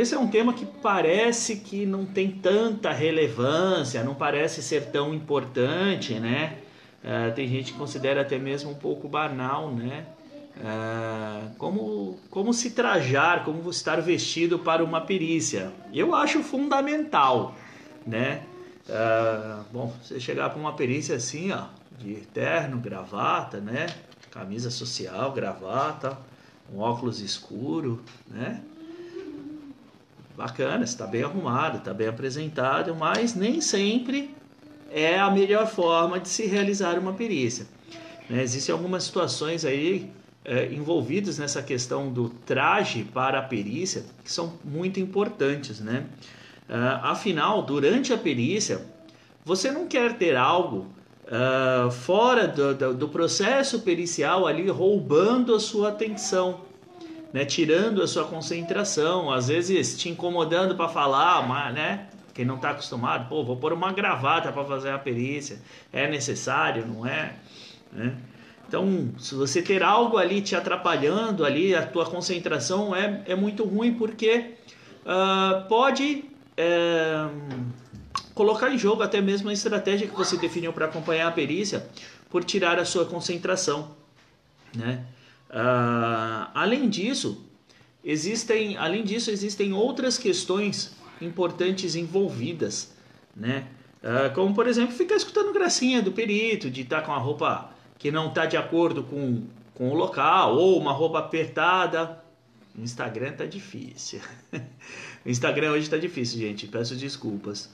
Esse é um tema que parece que não tem tanta relevância, não parece ser tão importante, né? Uh, tem gente que considera até mesmo um pouco banal, né? Uh, como, como se trajar, como estar vestido para uma perícia. Eu acho fundamental, né? Uh, bom, você chegar para uma perícia assim, ó, de terno, gravata, né? Camisa social, gravata, um óculos escuro, né? Bacana, está bem arrumado, está bem apresentado, mas nem sempre é a melhor forma de se realizar uma perícia. Né? Existem algumas situações aí é, envolvidas nessa questão do traje para a perícia que são muito importantes, né? Uh, afinal, durante a perícia, você não quer ter algo uh, fora do, do, do processo pericial ali roubando a sua atenção né, tirando a sua concentração, às vezes te incomodando para falar, mas, né? Quem não está acostumado, pô, vou pôr uma gravata para fazer a perícia, é necessário, não é? Né? Então, se você ter algo ali te atrapalhando ali, a tua concentração é, é muito ruim porque uh, pode é, colocar em jogo até mesmo a estratégia que você definiu para acompanhar a perícia por tirar a sua concentração, né? Uh, além disso, existem, além disso, existem outras questões importantes envolvidas, né? Uh, como por exemplo, ficar escutando gracinha do perito, de estar tá com a roupa que não está de acordo com, com o local, ou uma roupa apertada. O Instagram tá difícil. o Instagram hoje está difícil, gente. Peço desculpas.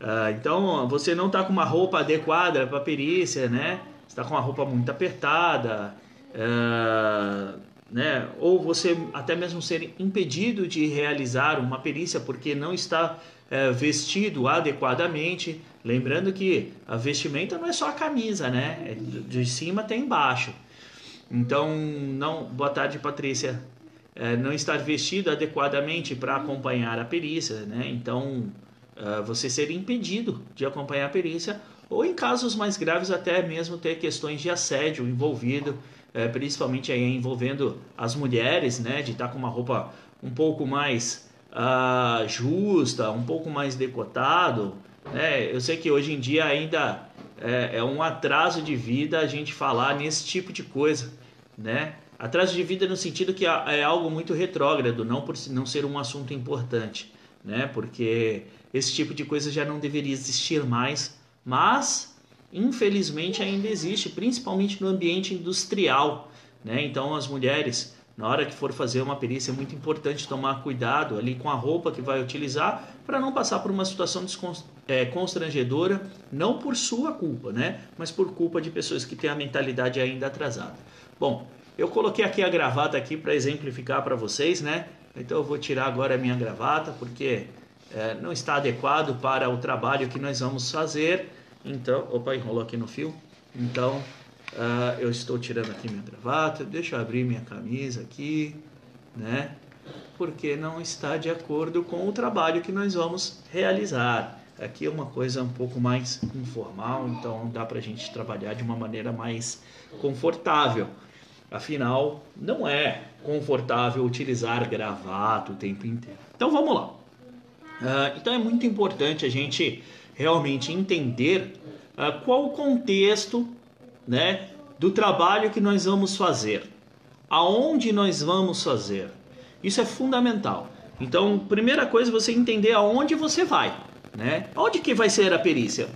Uh, então, você não está com uma roupa adequada para perícia, né? Está com uma roupa muito apertada, é, né, ou você até mesmo ser impedido de realizar uma perícia porque não está é, vestido adequadamente. Lembrando que a vestimenta não é só a camisa, né? É de cima até embaixo. Então, não. Boa tarde, Patrícia. É, não estar vestido adequadamente para acompanhar a perícia, né? Então, é, você ser impedido de acompanhar a perícia, ou em casos mais graves, até mesmo ter questões de assédio envolvido é, principalmente aí envolvendo as mulheres, né, de estar tá com uma roupa um pouco mais uh, justa, um pouco mais decotado. Né? Eu sei que hoje em dia ainda é, é, um atraso de vida a gente falar nesse tipo de coisa, né? Atraso de vida no sentido que é algo muito retrógrado, não por não ser um assunto importante, né? Porque esse tipo de coisa já não deveria existir mais, mas infelizmente ainda existe, principalmente no ambiente industrial. Né? Então, as mulheres, na hora que for fazer uma perícia, é muito importante tomar cuidado ali com a roupa que vai utilizar para não passar por uma situação é, constrangedora, não por sua culpa, né? mas por culpa de pessoas que têm a mentalidade ainda atrasada. Bom, eu coloquei aqui a gravata aqui para exemplificar para vocês, né? Então eu vou tirar agora a minha gravata porque é, não está adequado para o trabalho que nós vamos fazer. Então, opa, enrolou aqui no fio. Então, uh, eu estou tirando aqui minha gravata, deixa eu abrir minha camisa aqui, né? Porque não está de acordo com o trabalho que nós vamos realizar. Aqui é uma coisa um pouco mais informal, então dá para a gente trabalhar de uma maneira mais confortável. Afinal, não é confortável utilizar gravata o tempo inteiro. Então vamos lá. Uh, então é muito importante a gente realmente entender uh, qual o contexto né, do trabalho que nós vamos fazer, aonde nós vamos fazer. Isso é fundamental. Então, primeira coisa, você entender aonde você vai, né? Onde que vai ser a perícia?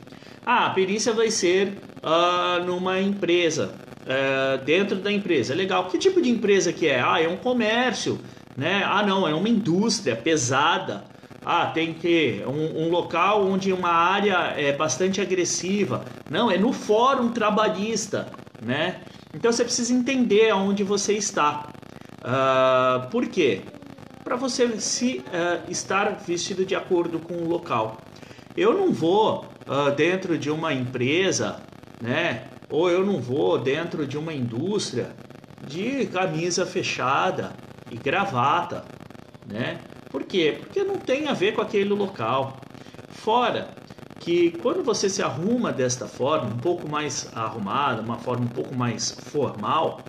Ah, a perícia vai ser uh, numa empresa, uh, dentro da empresa. Legal. Que tipo de empresa que é? Ah, é um comércio, né? Ah, não, é uma indústria pesada ah, tem que um, um, local onde uma área é bastante agressiva. Não, é no fórum trabalhista, né? Então você precisa entender aonde você está. Uh, por quê? Para você se uh, estar vestido de acordo com o local. Eu não vou uh, dentro de uma empresa, né? Ou eu não vou dentro de uma indústria de camisa fechada e gravata, né? Por quê? Porque não tem a ver com aquele local. Fora que quando você se arruma desta forma, um pouco mais arrumada, uma forma um pouco mais formal,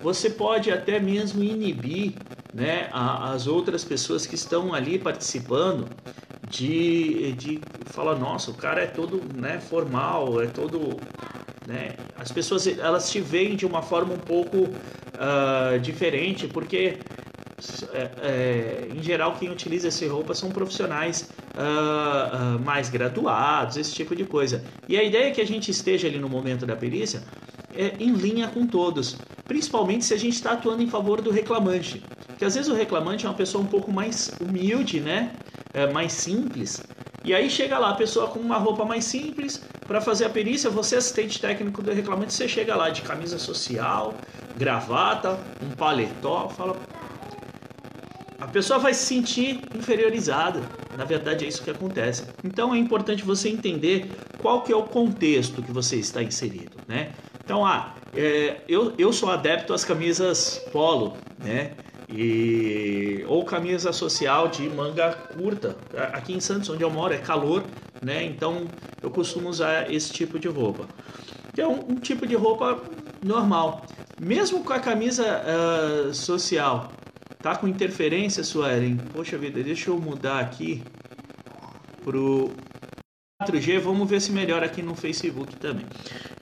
você pode até mesmo inibir né, as outras pessoas que estão ali participando de, de falar, nossa, o cara é todo né, formal, é todo. Né, as pessoas elas te veem de uma forma um pouco uh, diferente, porque é, é, em geral quem utiliza essa roupa são profissionais uh, uh, mais graduados, esse tipo de coisa. E a ideia é que a gente esteja ali no momento da perícia é, em linha com todos, principalmente se a gente está atuando em favor do reclamante. Porque às vezes o reclamante é uma pessoa um pouco mais humilde, né? É, mais simples. E aí chega lá a pessoa com uma roupa mais simples para fazer a perícia, você assistente técnico do reclamante, você chega lá de camisa social, gravata, um paletó, fala pessoa vai se sentir inferiorizada. Na verdade é isso que acontece. Então é importante você entender qual que é o contexto que você está inserido, né? Então, ah, é, eu, eu sou adepto às camisas polo, né? E, ou camisa social de manga curta. Aqui em Santos, onde eu moro, é calor, né? Então eu costumo usar esse tipo de roupa. Que é um, um tipo de roupa normal. Mesmo com a camisa uh, social, tá com interferência, Suelen? Poxa vida, deixa eu mudar aqui pro 4G, vamos ver se melhora aqui no Facebook também.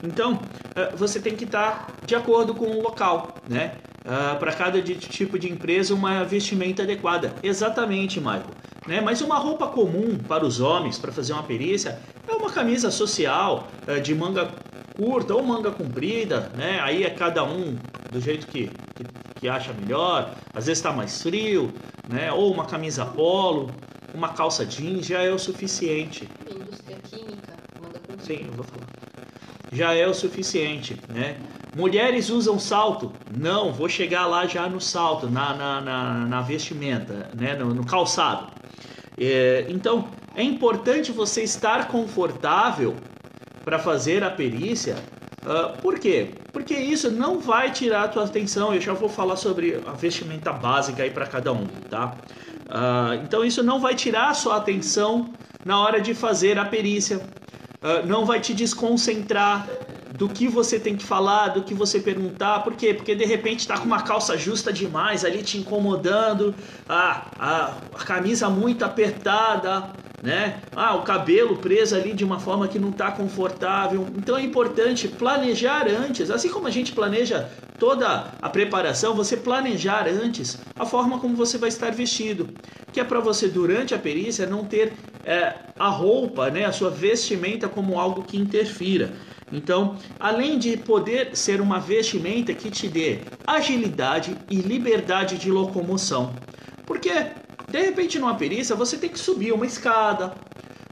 Então, uh, você tem que estar tá de acordo com o local, né? uh, para cada tipo de empresa uma vestimenta adequada. Exatamente, Michael. Né? Mas uma roupa comum para os homens para fazer uma perícia é uma camisa social uh, de manga curta ou manga comprida, né? Aí é cada um do jeito que, que, que acha melhor. Às vezes está mais frio, né? Ou uma camisa polo, uma calça jeans já é o suficiente. Indústria química, manga comprida. Sim, eu vou falar. Já é o suficiente, né? Mulheres usam salto? Não, vou chegar lá já no salto, na, na, na, na vestimenta, né? no, no calçado. É, então, é importante você estar confortável para fazer a perícia. Uh, por quê? Porque isso não vai tirar a tua atenção. Eu já vou falar sobre a vestimenta básica aí para cada um, tá? Uh, então isso não vai tirar a sua atenção na hora de fazer a perícia. Uh, não vai te desconcentrar do que você tem que falar, do que você perguntar. Por quê? Porque de repente tá com uma calça justa demais ali te incomodando, ah, a, a camisa muito apertada, né? Ah, o cabelo preso ali de uma forma que não está confortável. Então é importante planejar antes, assim como a gente planeja toda a preparação, você planejar antes a forma como você vai estar vestido, que é para você durante a perícia não ter é, a roupa, né, a sua vestimenta como algo que interfira. Então, além de poder ser uma vestimenta que te dê agilidade e liberdade de locomoção. Porque, de repente, numa perícia, você tem que subir uma escada,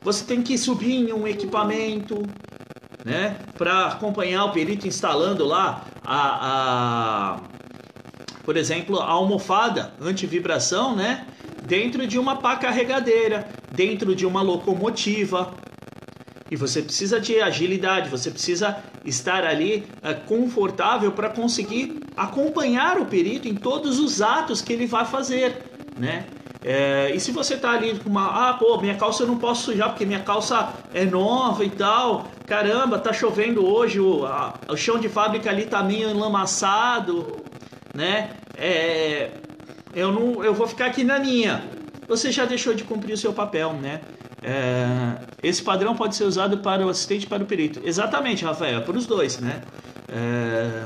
você tem que subir em um equipamento, né? Para acompanhar o perito instalando lá a, a, por exemplo, a almofada anti-vibração, né? Dentro de uma pá carregadeira, dentro de uma locomotiva, e você precisa de agilidade, você precisa estar ali é, confortável para conseguir acompanhar o perito em todos os atos que ele vai fazer, né? É, e se você tá ali com uma, ah, pô, minha calça eu não posso sujar porque minha calça é nova e tal, caramba, tá chovendo hoje, o, a, o chão de fábrica ali tá meio enlamaçado, né? É, eu não, eu vou ficar aqui na minha. Você já deixou de cumprir o seu papel, né? É, esse padrão pode ser usado para o assistente e para o perito. Exatamente, Rafael, é para os dois, né? É,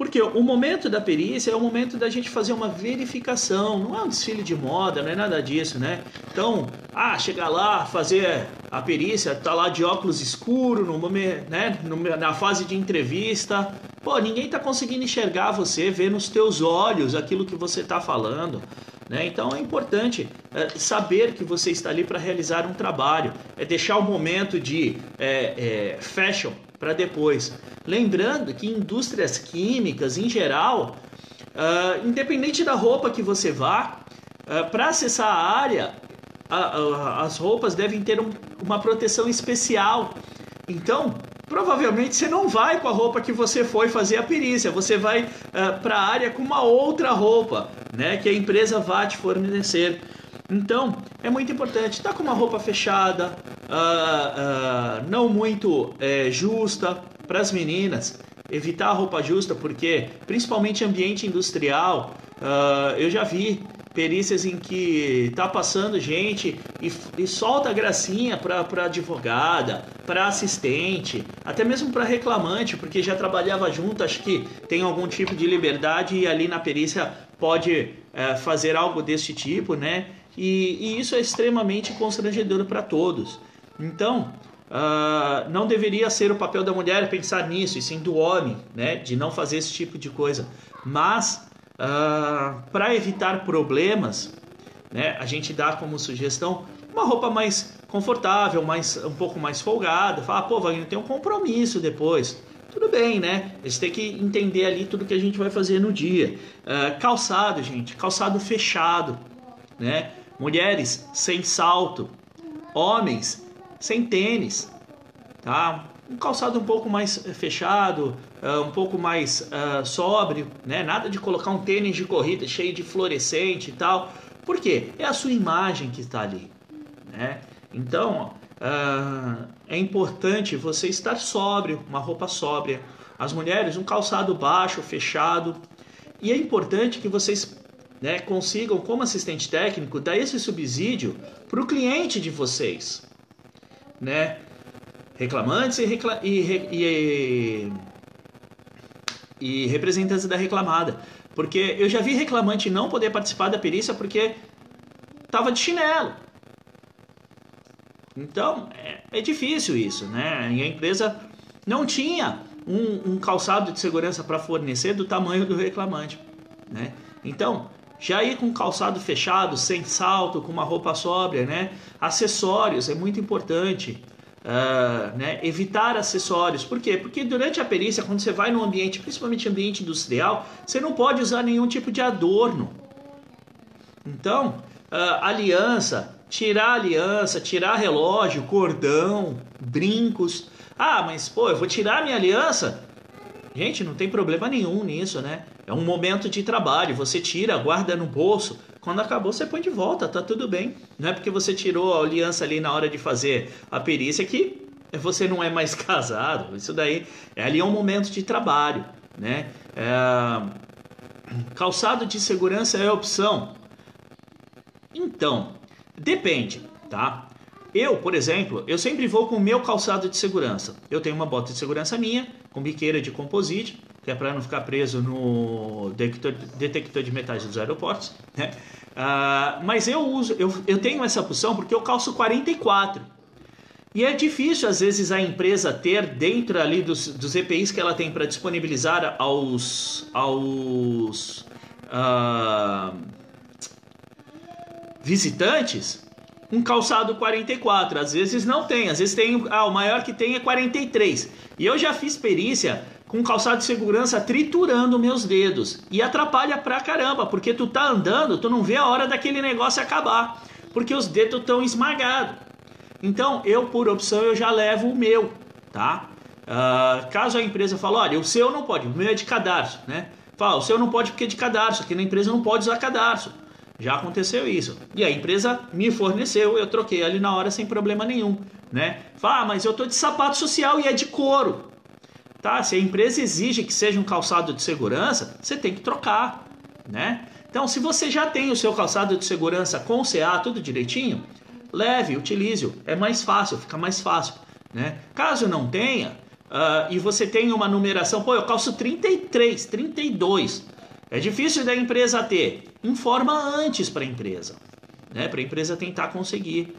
porque o momento da perícia é o momento da gente fazer uma verificação, não é um desfile de moda, não é nada disso, né? Então, ah, chegar lá, fazer a perícia, tá lá de óculos escuro, no, né, na fase de entrevista, pô, ninguém tá conseguindo enxergar você, ver nos teus olhos aquilo que você tá falando. Né? Então é importante é, saber que você está ali para realizar um trabalho, é deixar o momento de é, é, fashion para depois. Lembrando que indústrias químicas, em geral, uh, independente da roupa que você vá, uh, para acessar a área, as roupas devem ter um, uma proteção especial. Então, provavelmente você não vai com a roupa que você foi fazer a perícia, você vai uh, eh, para a área com uma outra roupa, né, que a empresa vai te fornecer. Então, é muito importante estar tá com uma roupa fechada, uh, uh, não muito é, justa para as meninas. Evitar a roupa justa, porque principalmente ambiente industrial, Uh, eu já vi perícias em que tá passando gente e, e solta gracinha para advogada, para assistente, até mesmo para reclamante, porque já trabalhava junto, acho que tem algum tipo de liberdade e ali na perícia pode é, fazer algo desse tipo, né? E, e isso é extremamente constrangedor para todos. Então, uh, não deveria ser o papel da mulher pensar nisso, e sim do homem, né? De não fazer esse tipo de coisa. Mas Uh, ah, para evitar problemas, né, a gente dá como sugestão uma roupa mais confortável, mais, um pouco mais folgada. Fala, pô, Wagner, tem um compromisso depois. Tudo bem, né? Eles têm que entender ali tudo que a gente vai fazer no dia. Uh, calçado, gente, calçado fechado, né? Mulheres sem salto, homens sem tênis, tá? um calçado um pouco mais fechado, uh, um pouco mais uh, sóbrio, né? Nada de colocar um tênis de corrida cheio de fluorescente e tal. Por quê? É a sua imagem que está ali, né? Então, uh, é importante você estar sóbrio, uma roupa sóbria. As mulheres, um calçado baixo, fechado. E é importante que vocês né, consigam, como assistente técnico, dar esse subsídio para o cliente de vocês, né? reclamantes e, recla e, e, e, representantes da reclamada. Porque eu já vi reclamante não poder participar da perícia porque estava de chinelo. Então é, é, difícil isso, né? E a empresa não tinha um, um calçado de segurança para fornecer do tamanho do reclamante, né? Então já ir com calçado fechado, sem salto, com uma roupa sóbria, né? Acessórios é muito importante. Uh, né, evitar acessórios. Por quê? Porque durante a perícia, quando você vai no ambiente, principalmente ambiente industrial, você não pode usar nenhum tipo de adorno. Então, uh, aliança, tirar aliança, tirar relógio, cordão, brincos. Ah, mas pô, eu vou tirar minha aliança? Gente, não tem problema nenhum nisso, né? É um momento de trabalho, você tira, guarda no bolso. Quando acabou, você põe de volta, tá tudo bem. Não é porque você tirou a aliança ali na hora de fazer a perícia que você não é mais casado. Isso daí é ali é um momento de trabalho, né? É... Calçado de segurança é opção. Então, depende, tá? Eu, por exemplo, eu sempre vou com o meu calçado de segurança. Eu tenho uma bota de segurança minha, com biqueira de composite, que é para não ficar preso no detector, detector de metais dos aeroportos. Né? Uh, mas eu uso, eu, eu tenho essa opção porque eu calço 44. E é difícil, às vezes, a empresa ter dentro ali dos, dos EPIs que ela tem para disponibilizar aos, aos uh, visitantes um calçado 44. Às vezes não tem, às vezes tem. Ah, o maior que tem é 43. E eu já fiz perícia com calçado de segurança triturando meus dedos. E atrapalha pra caramba, porque tu tá andando, tu não vê a hora daquele negócio acabar, porque os dedos estão esmagados. Então, eu, por opção, eu já levo o meu, tá? Uh, caso a empresa fale, olha, o seu não pode, o meu é de cadarço, né? Fala, o seu não pode porque é de cadarço, aqui na empresa não pode usar cadarço. Já aconteceu isso. E a empresa me forneceu, eu troquei ali na hora sem problema nenhum, né? Fala, ah, mas eu tô de sapato social e é de couro. Tá? Se a empresa exige que seja um calçado de segurança, você tem que trocar, né? Então, se você já tem o seu calçado de segurança com CA tudo direitinho, leve, utilize-o. É mais fácil, fica mais fácil, né? Caso não tenha, uh, e você tem uma numeração, pô, eu calço 33, 32. É difícil da empresa ter. Informa antes para a empresa, né? Para a empresa tentar conseguir.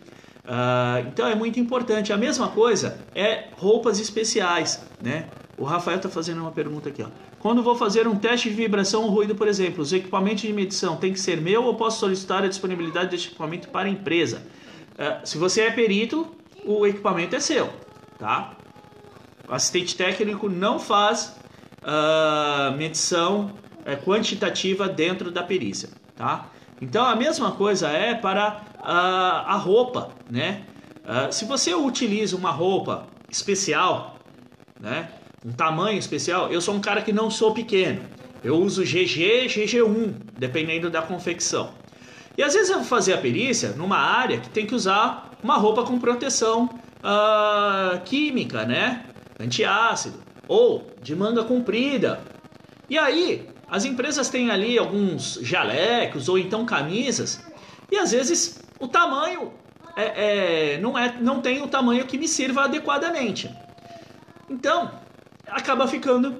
Uh, então é muito importante. A mesma coisa é roupas especiais, né? O Rafael está fazendo uma pergunta aqui. Ó. Quando vou fazer um teste de vibração ou ruído, por exemplo, os equipamentos de medição tem que ser meu ou posso solicitar a disponibilidade desse equipamento para a empresa? Uh, se você é perito, o equipamento é seu, tá? O assistente técnico não faz uh, medição uh, quantitativa dentro da perícia, tá? Então a mesma coisa é para a roupa, né? se você utiliza uma roupa especial, né? Um tamanho especial, eu sou um cara que não sou pequeno. Eu uso GG, GG1, dependendo da confecção. E às vezes eu vou fazer a perícia numa área que tem que usar uma roupa com proteção uh, química, né? Antiácido. Ou de manga comprida. E aí, As empresas têm ali alguns jalecos ou então camisas e às vezes o tamanho é, é, não, é, não tem o tamanho que me sirva adequadamente. Então, acaba ficando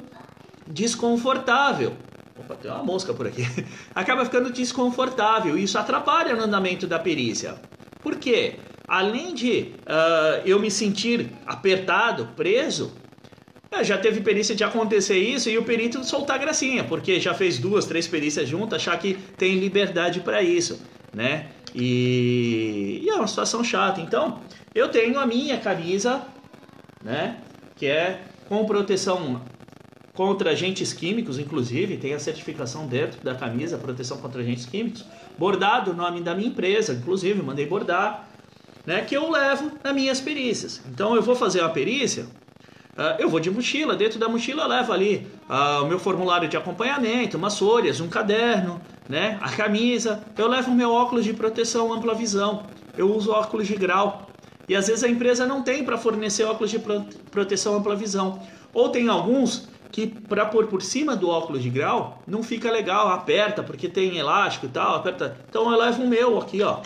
desconfortável. Opa, tem uma mosca por aqui. Acaba ficando desconfortável. Isso atrapalha no andamento da perícia. Por quê? Além de uh, eu me sentir apertado, preso, é, já teve perícia de acontecer isso e o perito soltar gracinha, porque já fez duas, três perícias juntas, achar que tem liberdade para isso, né? E... e, é uma situação chata. Então, eu tenho a minha camisa, né? Que é com proteção contra agentes químicos, inclusive, tem a certificação dentro da camisa, proteção contra agentes químicos, bordado o nome da minha empresa, inclusive, mandei bordar, né? Que eu levo nas minhas perícias. Então, eu vou fazer uma perícia, Uh, eu vou de mochila, dentro da mochila eu levo ali uh, o meu formulário de acompanhamento, umas folhas, um caderno, né, a camisa. Eu levo o meu óculos de proteção ampla visão. Eu uso óculos de grau. E às vezes a empresa não tem para fornecer óculos de proteção ampla visão. Ou tem alguns que para pôr por cima do óculos de grau não fica legal, aperta porque tem elástico e tal, aperta. Então eu levo o meu aqui, ó.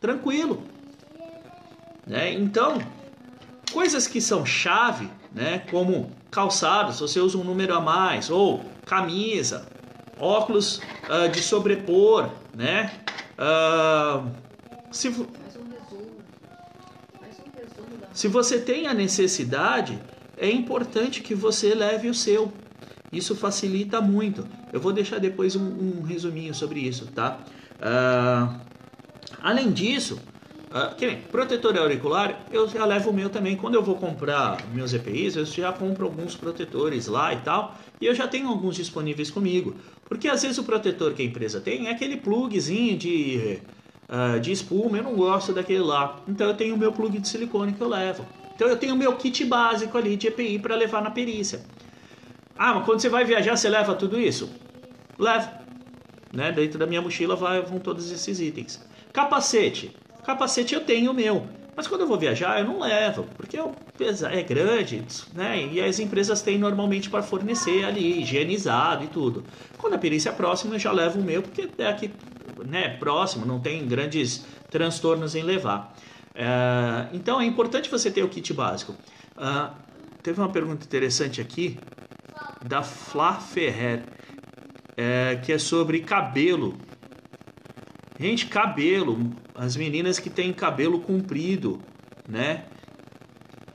Tranquilo. Né? Então, Coisas que são chave, né, como calçados, você usa um número a mais, ou camisa, óculos uh, de sobrepor, né? Uh, se, se você tem a necessidade, é importante que você leve o seu. Isso facilita muito. Eu vou deixar depois um, um resuminho sobre isso, tá? Uh, além disso, Uh, que nem protetor auricular, eu já levo o meu também. Quando eu vou comprar meus EPIs, eu já compro alguns protetores lá e tal. E eu já tenho alguns disponíveis comigo. Porque às vezes o protetor que a empresa tem é aquele plugzinho de, uh, de espuma. Eu não gosto daquele lá. Então eu tenho o meu plug de silicone que eu levo. Então eu tenho o meu kit básico ali de EPI para levar na perícia. Ah, mas quando você vai viajar, você leva tudo isso? Levo. Né? Dentro da minha mochila vai, vão todos esses itens. Capacete. Capacete eu tenho o meu. Mas quando eu vou viajar, eu não levo, porque é grande, né? E as empresas têm normalmente para fornecer ali, higienizado e tudo. Quando a perícia é próxima, eu já levo o meu, porque é aqui né, próximo, não tem grandes transtornos em levar. É, então é importante você ter o kit básico. Uh, teve uma pergunta interessante aqui da Flá Ferrer, é, que é sobre cabelo. Gente, cabelo as meninas que têm cabelo comprido, né?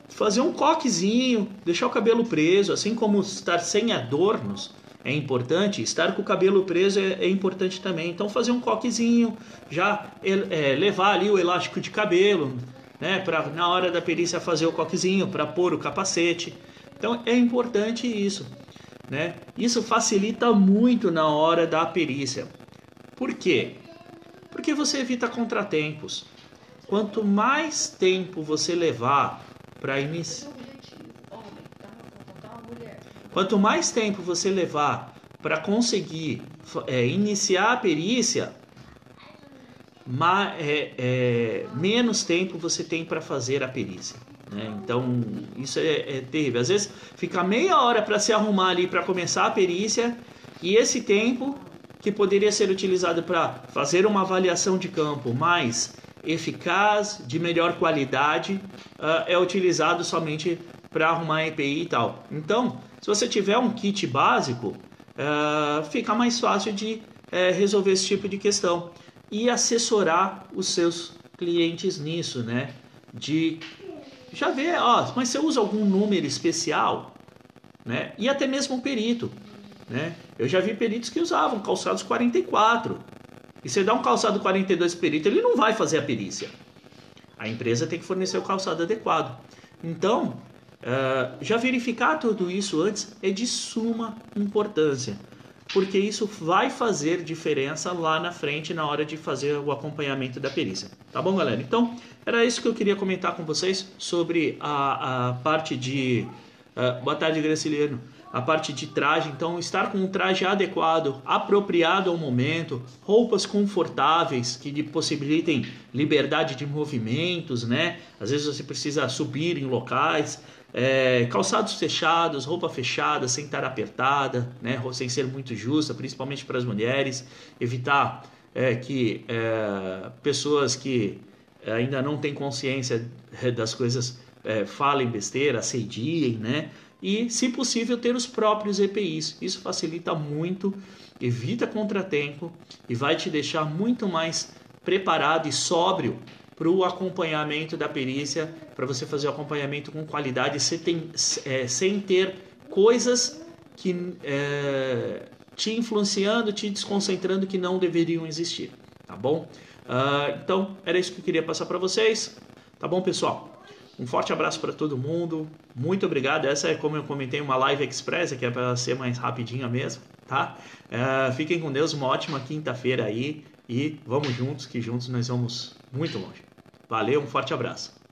Fazer um coquezinho, deixar o cabelo preso, assim como estar sem adornos é importante, estar com o cabelo preso é, é importante também. Então fazer um coquezinho, já é, levar ali o elástico de cabelo, né? Para na hora da perícia fazer o coquezinho, para pôr o capacete. Então é importante isso, né? Isso facilita muito na hora da perícia. Por quê? Porque você evita contratempos. Quanto mais tempo você levar para iniciar. Quanto mais tempo você levar para conseguir é, iniciar a perícia, mais, é, é, menos tempo você tem para fazer a perícia. Né? Então, isso é, é terrível. Às vezes, fica meia hora para se arrumar ali para começar a perícia, e esse tempo que poderia ser utilizado para fazer uma avaliação de campo mais eficaz, de melhor qualidade, uh, é utilizado somente para arrumar EPI e tal. Então, se você tiver um kit básico, uh, fica mais fácil de uh, resolver esse tipo de questão e assessorar os seus clientes nisso, né? De já ver, ó, mas você usa algum número especial, né? E até mesmo o perito. Né? Eu já vi peritos que usavam calçados 44. E você dá um calçado 42 perito, ele não vai fazer a perícia. A empresa tem que fornecer o calçado adequado. Então, uh, já verificar tudo isso antes é de suma importância, porque isso vai fazer diferença lá na frente na hora de fazer o acompanhamento da perícia. Tá bom, galera? Então, era isso que eu queria comentar com vocês sobre a, a parte de. Uh, boa tarde, Graciliano a parte de traje, então estar com um traje adequado, apropriado ao momento, roupas confortáveis que lhe possibilitem liberdade de movimentos, né? Às vezes você precisa subir em locais, É, calçados fechados, roupa fechada, sem estar apertada, né, sem ser muito justa, principalmente para as mulheres. Evitar é, que é, pessoas que ainda não têm consciência é, das coisas é, falem besteira, assediem, né? E, se possível, ter os próprios EPIs. Isso facilita muito, evita contratempo e vai te deixar muito mais preparado e sóbrio para o acompanhamento da perícia, para você fazer o acompanhamento com qualidade, sem, ter, é, sem ter coisas que é, te influenciando, te desconcentrando que não deveriam existir, tá bom? Uh, então, era isso que eu queria passar para vocês, tá bom, pessoal? Um forte abraço para todo mundo, muito obrigado. Essa é, como eu comentei, uma live express, que é para ser mais rapidinha mesmo, tá? Uh, fiquem com Deus, uma ótima quinta-feira aí e vamos juntos, que juntos nós vamos muito longe. Valeu, um forte abraço.